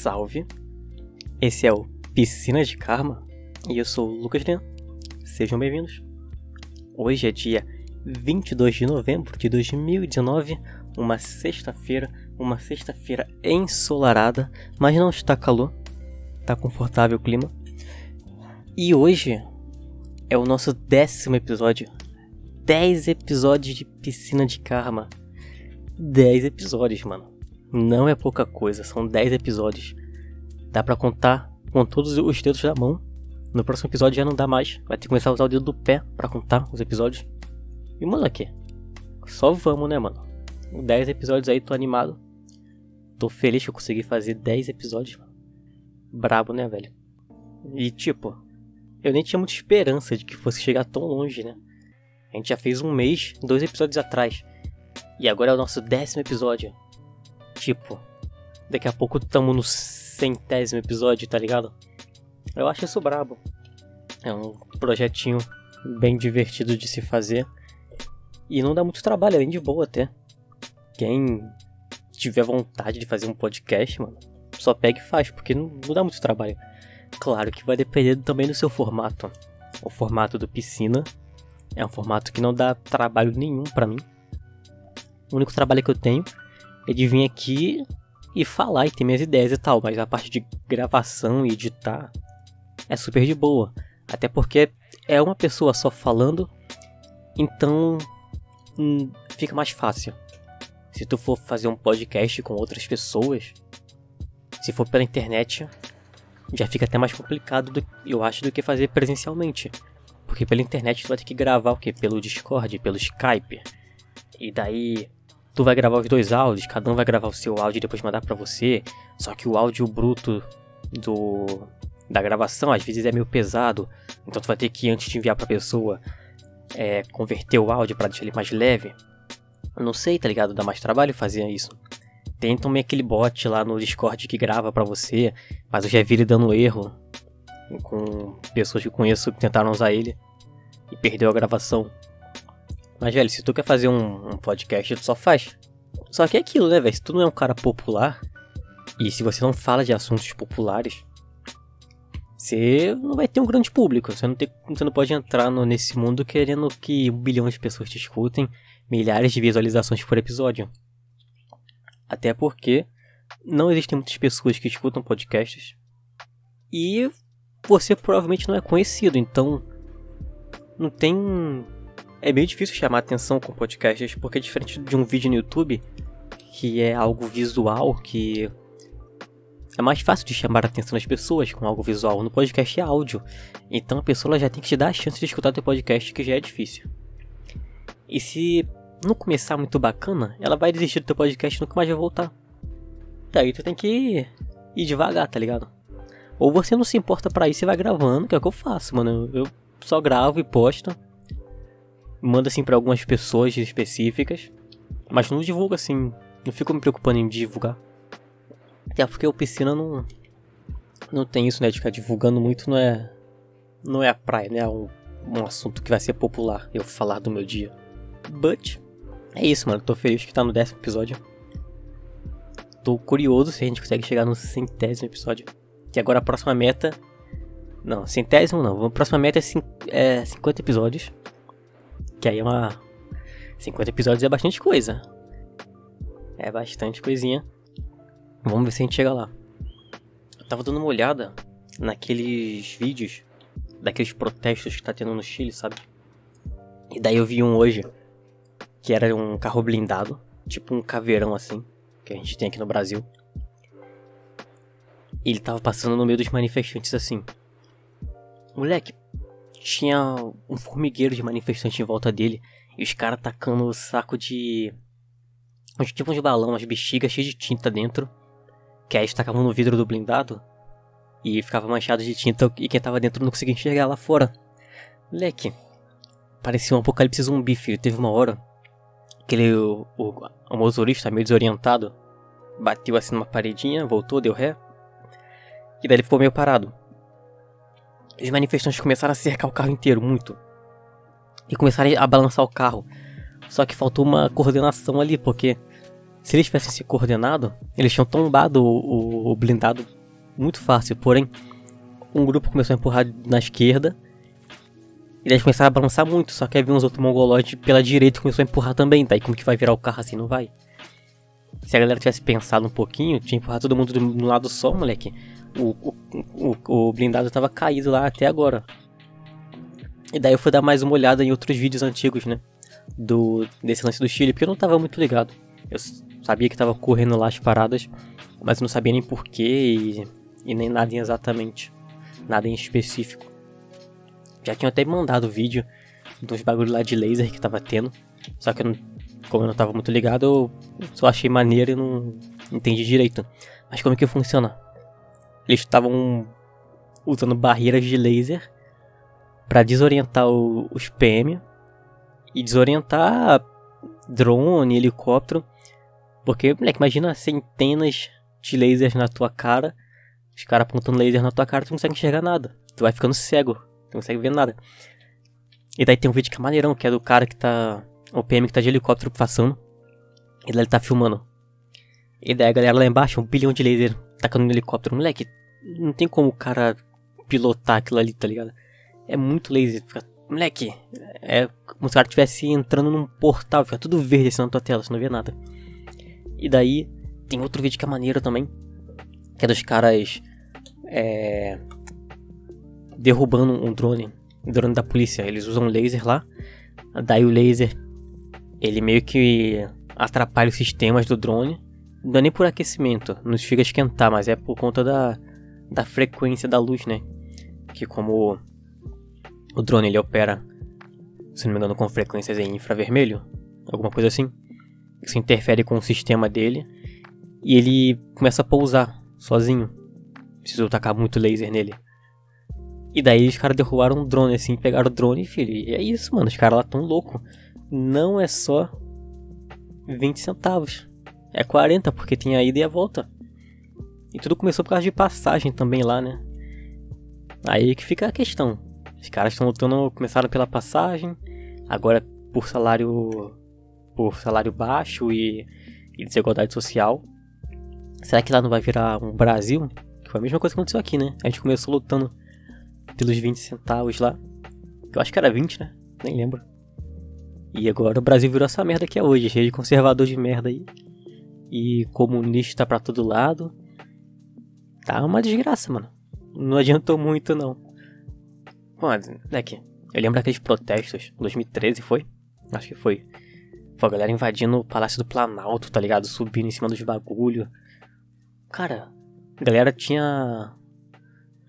Salve! Esse é o Piscina de Karma e eu sou o Lucas Leão. Sejam bem-vindos. Hoje é dia 22 de novembro de 2019, uma sexta-feira, uma sexta-feira ensolarada, mas não está calor, tá confortável o clima. E hoje é o nosso décimo episódio. 10 episódios de Piscina de Karma. 10 episódios, mano. Não é pouca coisa, são 10 episódios. Dá para contar com todos os dedos da mão. No próximo episódio já não dá mais. Vai ter que começar a usar o dedo do pé para contar os episódios. E moleque, só vamos, né, mano? 10 episódios aí, tô animado. Tô feliz que eu consegui fazer 10 episódios, mano. Brabo, né, velho? E tipo, eu nem tinha muita esperança de que fosse chegar tão longe, né? A gente já fez um mês, dois episódios atrás. E agora é o nosso décimo episódio. Tipo, daqui a pouco tamo no centésimo episódio, tá ligado? Eu acho isso brabo. É um projetinho bem divertido de se fazer. E não dá muito trabalho, é bem de boa até. Quem tiver vontade de fazer um podcast, mano, só pega e faz, porque não, não dá muito trabalho. Claro que vai depender também do seu formato. O formato do piscina é um formato que não dá trabalho nenhum para mim. O único trabalho que eu tenho é de vir aqui e falar e ter minhas ideias e tal, mas a parte de gravação e editar é super de boa. Até porque é uma pessoa só falando, então hum, fica mais fácil. Se tu for fazer um podcast com outras pessoas, se for pela internet, já fica até mais complicado, do, eu acho, do que fazer presencialmente. Porque pela internet tu vai ter que gravar o que? Pelo Discord, pelo Skype. E daí tu vai gravar os dois áudios, cada um vai gravar o seu áudio e depois mandar para você. Só que o áudio bruto do da gravação às vezes é meio pesado, então tu vai ter que antes de enviar para pessoa é, converter o áudio para deixar ele mais leve. Não sei, tá ligado? Dá mais trabalho fazer isso. Tem também aquele bot lá no Discord que grava para você, mas eu já vi ele dando erro com pessoas que conheço que tentaram usar ele e perdeu a gravação. Mas, velho, se tu quer fazer um, um podcast, tu só faz. Só que é aquilo, né, velho? Se tu não é um cara popular, e se você não fala de assuntos populares, você não vai ter um grande público. Você não, tem, você não pode entrar no, nesse mundo querendo que um bilhão de pessoas te escutem, milhares de visualizações por episódio. Até porque não existem muitas pessoas que escutam podcasts. E você provavelmente não é conhecido, então não tem é meio difícil chamar atenção com podcasts, porque é diferente de um vídeo no YouTube, que é algo visual, que é mais fácil de chamar a atenção das pessoas com algo visual. No podcast é áudio, então a pessoa já tem que te dar a chance de escutar teu podcast, que já é difícil. E se não começar muito bacana, ela vai desistir do teu podcast e nunca mais vai voltar. Daí tu tem que ir devagar, tá ligado? Ou você não se importa pra isso e vai gravando, que é o que eu faço, mano. Eu só gravo e posto manda assim para algumas pessoas específicas, mas não divulga assim, não fico me preocupando em divulgar. Até porque o piscina não não tem isso, né, de ficar divulgando muito, não é não é a praia, né, é um, um assunto que vai ser popular eu falar do meu dia. But é isso, mano, tô feliz que tá no décimo episódio. Tô curioso se a gente consegue chegar no centésimo episódio. Que agora a próxima meta. Não, centésimo não. A próxima meta é, é 50 episódios. Que aí é uma. 50 episódios é bastante coisa. É bastante coisinha. Vamos ver se a gente chega lá. Eu tava dando uma olhada naqueles vídeos daqueles protestos que tá tendo no Chile, sabe? E daí eu vi um hoje que era um carro blindado, tipo um caveirão assim, que a gente tem aqui no Brasil. E ele tava passando no meio dos manifestantes assim. Moleque, tinha um formigueiro de manifestantes em volta dele. E os caras tacando o saco de. Uns balão, umas bexigas cheias de tinta dentro. Que aí eles tacavam no vidro do blindado. E ficava manchado de tinta. E quem tava dentro não conseguia enxergar lá fora. Moleque. Parecia um apocalipse zumbi, filho. Teve uma hora. Que ele, o, o, o motorista, meio desorientado. Bateu assim numa paredinha, voltou, deu ré. E daí ele ficou meio parado. Os manifestantes começaram a cercar o carro inteiro, muito. E começaram a balançar o carro. Só que faltou uma coordenação ali, porque se eles tivessem se coordenado, eles tinham tombado o, o, blindado muito fácil. Porém, um grupo começou a empurrar na esquerda. E eles começaram a balançar muito. Só que aí uns outros mongoloides pela direita começou a empurrar também. Daí como que vai virar o carro assim? Não vai. Se a galera tivesse pensado um pouquinho, tinha empurrado todo mundo do, do lado só, moleque. O, o, o, blindado tava caído lá até agora. E daí eu fui dar mais uma olhada em outros vídeos antigos, né? Do, desse lance do Chile, porque eu não tava muito ligado. Eu sabia que tava correndo lá as paradas, mas não sabia nem porquê e, e nem nada exatamente. Nada em específico. Já tinha até mandado vídeo dos bagulho lá de laser que tava tendo. Só que eu não, como eu não tava muito ligado, eu só achei maneiro e não entendi direito. Mas como é que funciona? Eles estavam usando barreiras de laser para desorientar o, os PM e desorientar drone, helicóptero. Porque, moleque, imagina centenas de lasers na tua cara. Os caras apontando laser na tua cara, tu não consegue enxergar nada. Tu vai ficando cego, tu não consegue ver nada. E daí tem um vídeo que é maneirão, que é do cara que tá. O PM que tá de helicóptero passando. E daí ele tá filmando. E daí a galera lá embaixo, um bilhão de laser tacando no helicóptero. Moleque, não tem como o cara pilotar aquilo ali, tá ligado? É muito laser. Fica, moleque, é como se o cara estivesse entrando num portal, fica tudo verde assim na tua tela, você não vê nada. E daí, tem outro vídeo que é maneiro também, que é dos caras é, derrubando um drone, um drone da polícia. Eles usam laser lá, daí o laser, ele meio que atrapalha os sistemas do drone. Não é nem por aquecimento, não chega a esquentar, mas é por conta da, da frequência da luz, né? Que como o drone ele opera, se não me engano, com frequências em infravermelho, alguma coisa assim. Isso interfere com o sistema dele e ele começa a pousar sozinho. Precisou tacar muito laser nele. E daí os caras derrubaram um drone assim, pegaram o drone, filho. E é isso, mano. Os caras lá tão louco. Não é só 20 centavos. É 40, porque tem a ida e a volta. E tudo começou por causa de passagem também lá, né? Aí que fica a questão. Os caras estão lutando, começaram pela passagem, agora por salário por salário baixo e, e desigualdade social. Será que lá não vai virar um Brasil? Que foi a mesma coisa que aconteceu aqui, né? A gente começou lutando pelos 20 centavos lá. Eu acho que era 20, né? Nem lembro. E agora o Brasil virou essa merda que é hoje, cheio de conservador de merda aí. E comunista pra todo lado. Tá uma desgraça, mano. Não adiantou muito, não. Mano, que eu lembro aqueles protestos, 2013 foi? Acho que foi. Foi a galera invadindo o Palácio do Planalto, tá ligado? Subindo em cima dos bagulho. Cara, a galera tinha.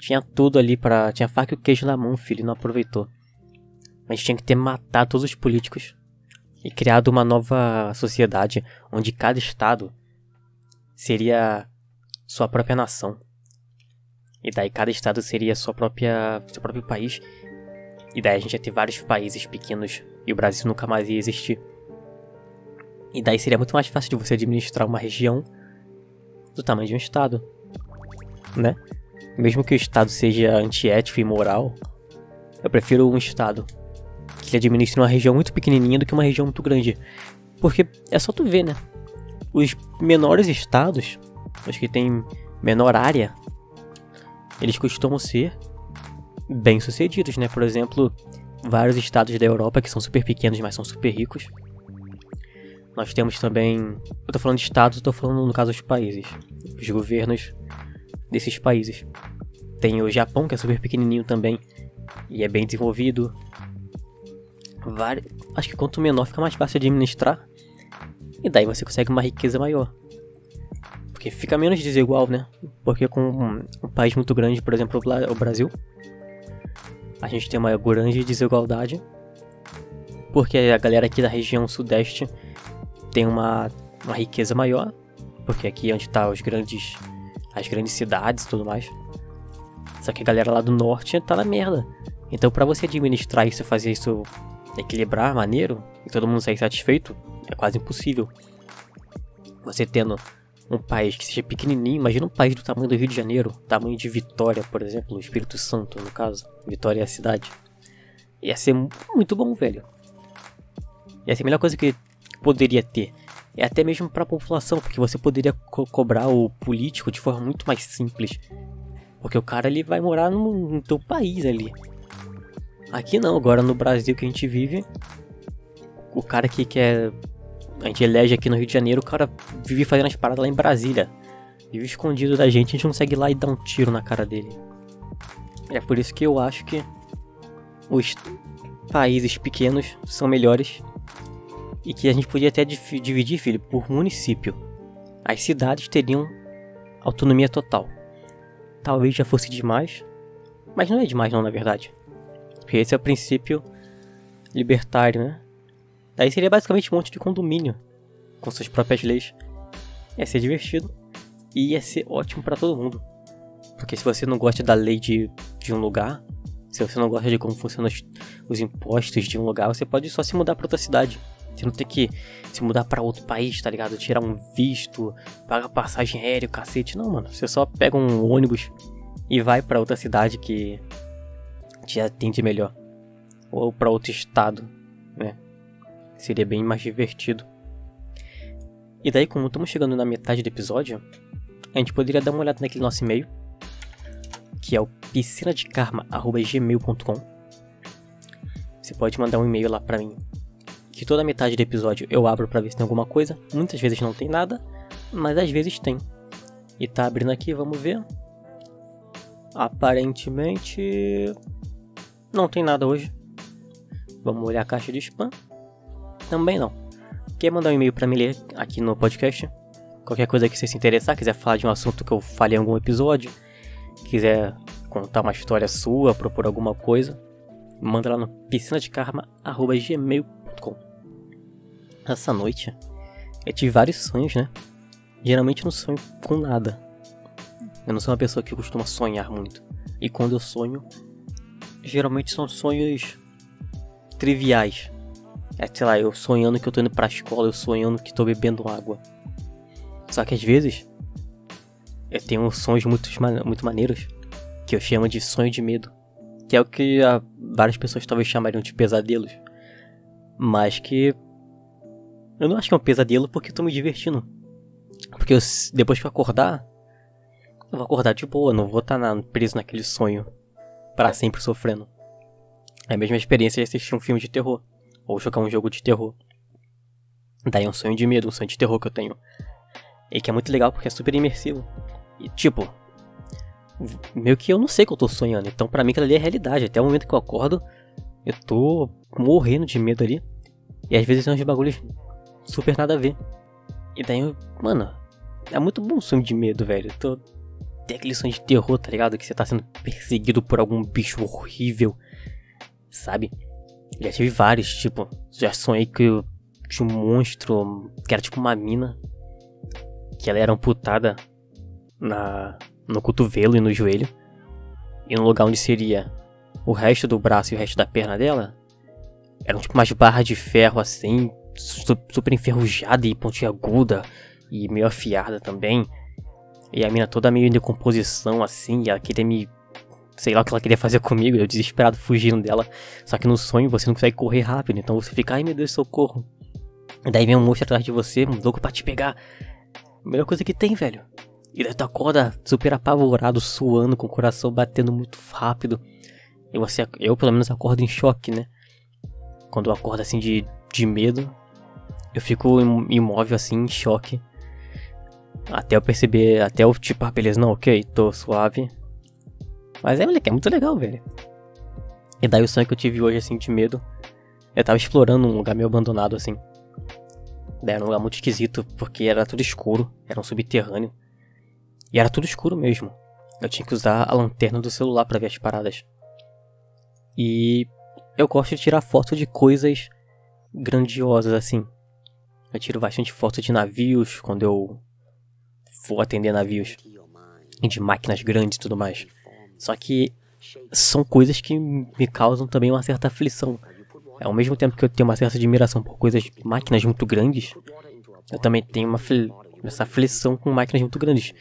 Tinha tudo ali para Tinha faca e o queijo na mão, filho, e não aproveitou. Mas tinha que ter matado todos os políticos e criado uma nova sociedade onde cada estado seria sua própria nação. E daí cada estado seria sua própria, seu próprio país. E daí a gente ia ter vários países pequenos e o Brasil nunca mais ia existir. E daí seria muito mais fácil de você administrar uma região do tamanho de um estado, né? Mesmo que o estado seja antiético e imoral, eu prefiro um estado que administre uma região muito pequenininha do que uma região muito grande. Porque é só tu ver, né? Os menores estados, os que têm menor área, eles costumam ser bem sucedidos, né? Por exemplo, vários estados da Europa que são super pequenos, mas são super ricos. Nós temos também. Eu tô falando de estados, eu tô falando no caso dos países. Os governos desses países. Tem o Japão, que é super pequenininho também. E é bem desenvolvido. Vários... Acho que quanto menor fica mais fácil de administrar. E daí você consegue uma riqueza maior. Porque fica menos desigual, né? Porque com um, país muito grande, por exemplo, o Brasil, a gente tem uma grande desigualdade. Porque a galera aqui da região sudeste tem uma, uma riqueza maior. Porque aqui é onde tá os grandes. as grandes cidades e tudo mais. Só que a galera lá do norte tá na merda. Então para você administrar isso fazer isso equilibrar maneiro e todo mundo sair satisfeito, é quase impossível. Você tendo um país que seja pequenininho, imagina um país do tamanho do Rio de Janeiro, tamanho de Vitória, por exemplo, Espírito Santo, no caso. Vitória é a cidade. Ia ser muito bom, velho. Ia ser a melhor coisa que poderia ter. e até mesmo para a população, porque você poderia co cobrar o político de forma muito mais simples. Porque o cara ele vai morar no, no teu país ali. Aqui não, agora no Brasil que a gente vive, o cara que quer. A gente elege aqui no Rio de Janeiro, o cara vive fazendo as paradas lá em Brasília. Vive escondido da gente, a gente consegue ir lá e dar um tiro na cara dele. É por isso que eu acho que os países pequenos são melhores e que a gente podia até dividir, filho, por município. As cidades teriam autonomia total. Talvez já fosse demais, mas não é demais não, na verdade. Porque esse é o princípio libertário, né? Daí seria basicamente um monte de condomínio com suas próprias leis. Ia ser divertido e ia ser ótimo para todo mundo. Porque se você não gosta da lei de, de um lugar, se você não gosta de como funcionam os, os impostos de um lugar, você pode só se mudar para outra cidade. Você não tem que se mudar para outro país, tá ligado? Tirar um visto, pagar passagem aérea, cacete. Não, mano. Você só pega um ônibus e vai para outra cidade que te atende melhor. Ou para outro estado, né? Seria bem mais divertido. E daí, como estamos chegando na metade do episódio, a gente poderia dar uma olhada naquele nosso e-mail, que é o piscinadekarma.gmail.com. Você pode mandar um e-mail lá pra mim, que toda metade do episódio eu abro pra ver se tem alguma coisa. Muitas vezes não tem nada, mas às vezes tem. E tá abrindo aqui, vamos ver. Aparentemente não tem nada hoje. Vamos olhar a caixa de spam. Também não. Quer mandar um e-mail para me ler aqui no podcast? Qualquer coisa que você se interessar, quiser falar de um assunto que eu falei em algum episódio, quiser contar uma história sua, propor alguma coisa, manda lá no piscinadekarma.gmail.com Essa noite eu tive vários sonhos, né? Geralmente eu não sonho com nada. Eu não sou uma pessoa que costuma sonhar muito. E quando eu sonho, geralmente são sonhos triviais. É, sei lá, eu sonhando que eu tô indo pra escola, eu sonhando que tô bebendo água. Só que às vezes eu tenho sonhos muito, muito maneiros que eu chamo de sonho de medo. Que é o que várias pessoas talvez chamariam de pesadelos. Mas que eu não acho que é um pesadelo porque eu tô me divertindo. Porque eu, depois que eu acordar, eu vou acordar de boa, não vou estar tá preso naquele sonho para sempre sofrendo. É a mesma experiência de assistir um filme de terror ou jogar um jogo de terror. Daí é um sonho de medo, um sonho de terror que eu tenho. E que é muito legal porque é super imersivo. E tipo, meio que eu não sei que eu tô sonhando. Então para mim aquilo ali é realidade. Até o momento que eu acordo, eu tô morrendo de medo ali. E às vezes são uns bagulhos super nada a ver. E daí, mano, é muito bom sonho de medo, velho. Tô... Tem aquele sonho de terror, tá ligado? Que você tá sendo perseguido por algum bicho horrível, sabe? Já tive vários, tipo, já sonhei que eu tinha um monstro que era tipo uma mina. Que ela era amputada na, no cotovelo e no joelho. E no lugar onde seria o resto do braço e o resto da perna dela, eram tipo umas barras de ferro assim, super enferrujada e pontiaguda e meio afiada também. E a mina toda meio em decomposição assim, e ela queria me sei lá o que ela queria fazer comigo, eu desesperado fugindo dela. Só que no sonho você não consegue correr rápido, então você fica, ai meu Deus, socorro. Daí vem um monstro atrás de você, um louco pra te pegar. melhor coisa que tem, velho. E daí tu acorda super apavorado, suando, com o coração batendo muito rápido. E você, eu pelo menos acordo em choque, né? Quando eu acordo assim de, de medo, eu fico imóvel assim, em choque. Até eu perceber, até eu tipo, ah, beleza, não, ok, tô suave. Mas é, moleque, é muito legal, velho. E daí o sonho que eu tive hoje, assim, de medo. Eu tava explorando um lugar meio abandonado, assim. Daí era um lugar muito esquisito, porque era tudo escuro, era um subterrâneo. E era tudo escuro mesmo. Eu tinha que usar a lanterna do celular para ver as paradas. E eu gosto de tirar foto de coisas grandiosas, assim. Eu tiro bastante foto de navios quando eu vou atender navios. E de máquinas grandes e tudo mais. Só que são coisas que me causam também uma certa aflição. Ao mesmo tempo que eu tenho uma certa admiração por coisas, máquinas muito grandes, eu também tenho uma essa aflição com máquinas muito grandes.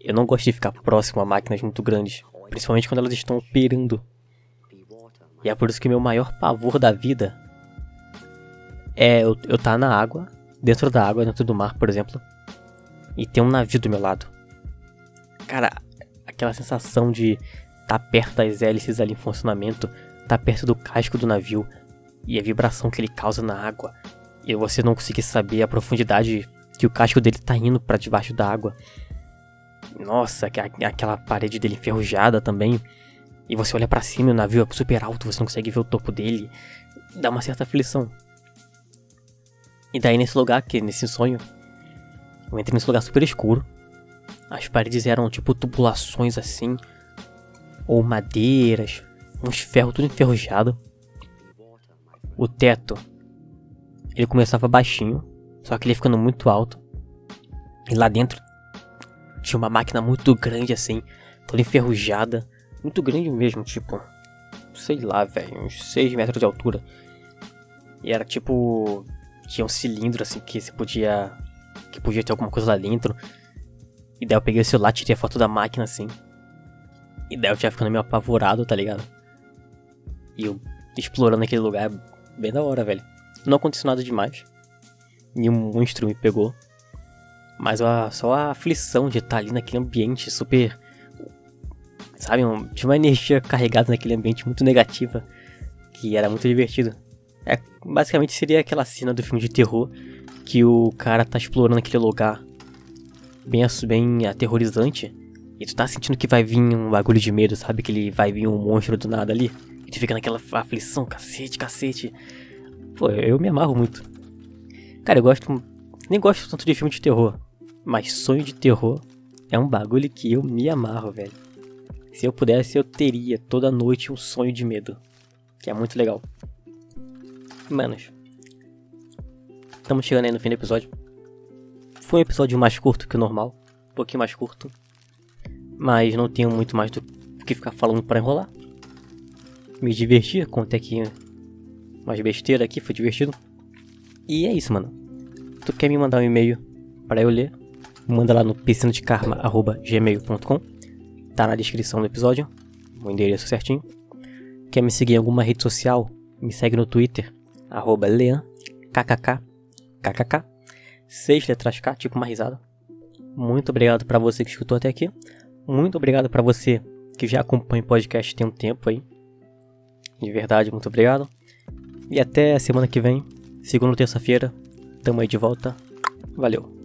Eu não gosto de ficar próximo a máquinas muito grandes, principalmente quando elas estão operando. E é por isso que meu maior pavor da vida é eu, eu tá na água dentro da água, dentro do mar, por exemplo, e tem um navio do meu lado. Cara, aquela sensação de estar tá perto das hélices ali em funcionamento, estar tá perto do casco do navio e a vibração que ele causa na água, e você não conseguir saber a profundidade que o casco dele tá indo para debaixo da água. Nossa, aquela parede dele enferrujada também. E você olha para cima e o navio é super alto, você não consegue ver o topo dele. Dá uma certa aflição. E daí nesse lugar, que nesse sonho, eu entrei nesse lugar super escuro. As paredes eram tipo tubulações assim, ou madeiras, uns ferros tudo enferrujado. O teto, ele começava baixinho, só que ele ia ficando muito alto. E lá dentro tinha uma máquina muito grande assim, toda enferrujada, muito grande mesmo, tipo, sei lá, velho, uns 6 metros de altura. E era tipo. Tinha um cilindro assim que você podia. Que podia ter alguma coisa lá dentro. E daí eu peguei o celular, tirei a foto da máquina assim. E daí eu já ficando meio apavorado, tá ligado? E eu explorando aquele lugar bem da hora, velho. Não aconteceu nada demais. Nenhum monstro me pegou. Mas a, só a aflição de estar ali naquele ambiente super sabe? Um, tinha uma energia carregada naquele ambiente muito negativa, que era muito divertido. É, basicamente seria aquela cena do filme de terror que o cara tá explorando aquele lugar bem, bem aterrorizante e tu tá sentindo que vai vir um bagulho de medo, sabe? Que ele vai vir um monstro do nada ali. E tu fica naquela aflição, cacete, cacete. Pô, eu me amarro muito. Cara, eu gosto. Nem gosto tanto de filme de terror. Mas sonho de terror é um bagulho que eu me amarro, velho. Se eu pudesse, eu teria toda noite um sonho de medo. Que é muito legal. Manos. Estamos chegando aí no fim do episódio. Foi um episódio mais curto que o normal. Um pouquinho mais curto. Mas não tenho muito mais do que ficar falando para enrolar. Me diverti, contei aqui umas besteiras aqui, foi divertido. E é isso, mano. Tu quer me mandar um e-mail para eu ler? Manda lá no piscinadekarma.gmail.com tá na descrição do episódio, o endereço certinho. Quer me seguir em alguma rede social? Me segue no Twitter, arroba leankkk, kkk, seis letras K, tipo uma risada. Muito obrigado para você que escutou até aqui. Muito obrigado para você que já acompanha o podcast tem um tempo aí. De verdade, muito obrigado. E até semana que vem, segunda ou terça-feira, tamo aí de volta. Valeu.